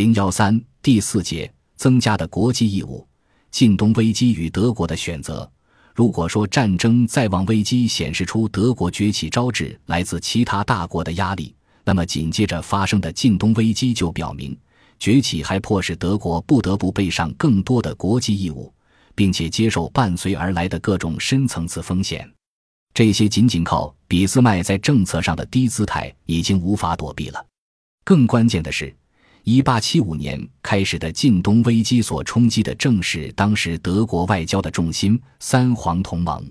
零幺三第四节增加的国际义务，晋东危机与德国的选择。如果说战争再望危机显示出德国崛起招致来自其他大国的压力，那么紧接着发生的晋东危机就表明，崛起还迫使德国不得不背上更多的国际义务，并且接受伴随而来的各种深层次风险。这些仅仅靠俾斯麦在政策上的低姿态已经无法躲避了。更关键的是。一八七五年开始的晋东危机所冲击的正是当时德国外交的重心——三皇同盟。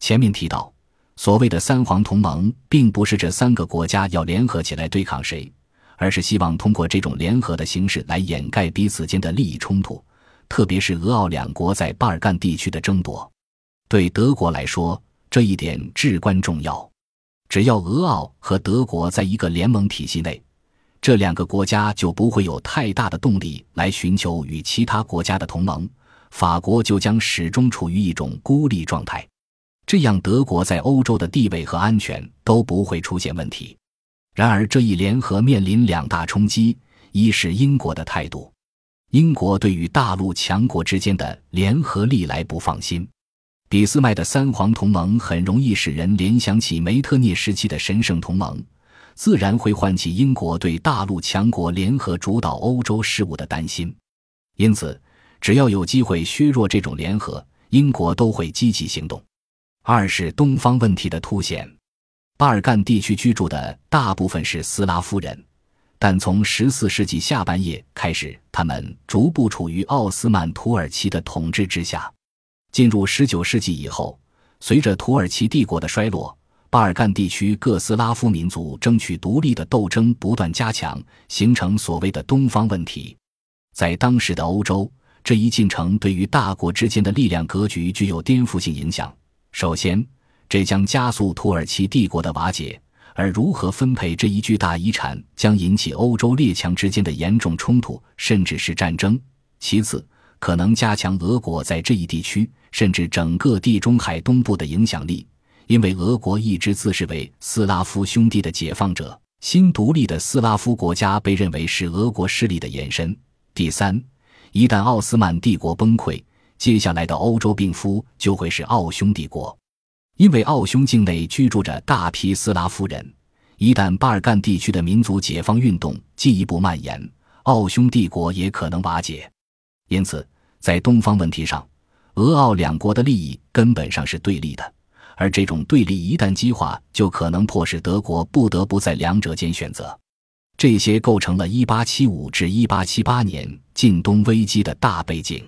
前面提到，所谓的三皇同盟，并不是这三个国家要联合起来对抗谁，而是希望通过这种联合的形式来掩盖彼此间的利益冲突，特别是俄奥两国在巴尔干地区的争夺。对德国来说，这一点至关重要。只要俄奥和德国在一个联盟体系内。这两个国家就不会有太大的动力来寻求与其他国家的同盟，法国就将始终处于一种孤立状态，这样德国在欧洲的地位和安全都不会出现问题。然而，这一联合面临两大冲击：一是英国的态度，英国对于大陆强国之间的联合历来不放心。俾斯麦的三皇同盟很容易使人联想起梅特涅时期的神圣同盟。自然会唤起英国对大陆强国联合主导欧洲事务的担心，因此，只要有机会削弱这种联合，英国都会积极行动。二是东方问题的凸显，巴尔干地区居住的大部分是斯拉夫人，但从十四世纪下半叶开始，他们逐步处于奥斯曼土耳其的统治之下。进入十九世纪以后，随着土耳其帝国的衰落。巴尔干地区各斯拉夫民族争取独立的斗争不断加强，形成所谓的东方问题。在当时的欧洲，这一进程对于大国之间的力量格局具有颠覆性影响。首先，这将加速土耳其帝国的瓦解，而如何分配这一巨大遗产，将引起欧洲列强之间的严重冲突，甚至是战争。其次，可能加强俄国在这一地区，甚至整个地中海东部的影响力。因为俄国一直自视为斯拉夫兄弟的解放者，新独立的斯拉夫国家被认为是俄国势力的延伸。第三，一旦奥斯曼帝国崩溃，接下来的欧洲病夫就会是奥匈帝国，因为奥匈境内居住着大批斯拉夫人。一旦巴尔干地区的民族解放运动进一步蔓延，奥匈帝国也可能瓦解。因此，在东方问题上，俄奥两国的利益根本上是对立的。而这种对立一旦激化，就可能迫使德国不得不在两者间选择。这些构成了1875至1878年晋东危机的大背景。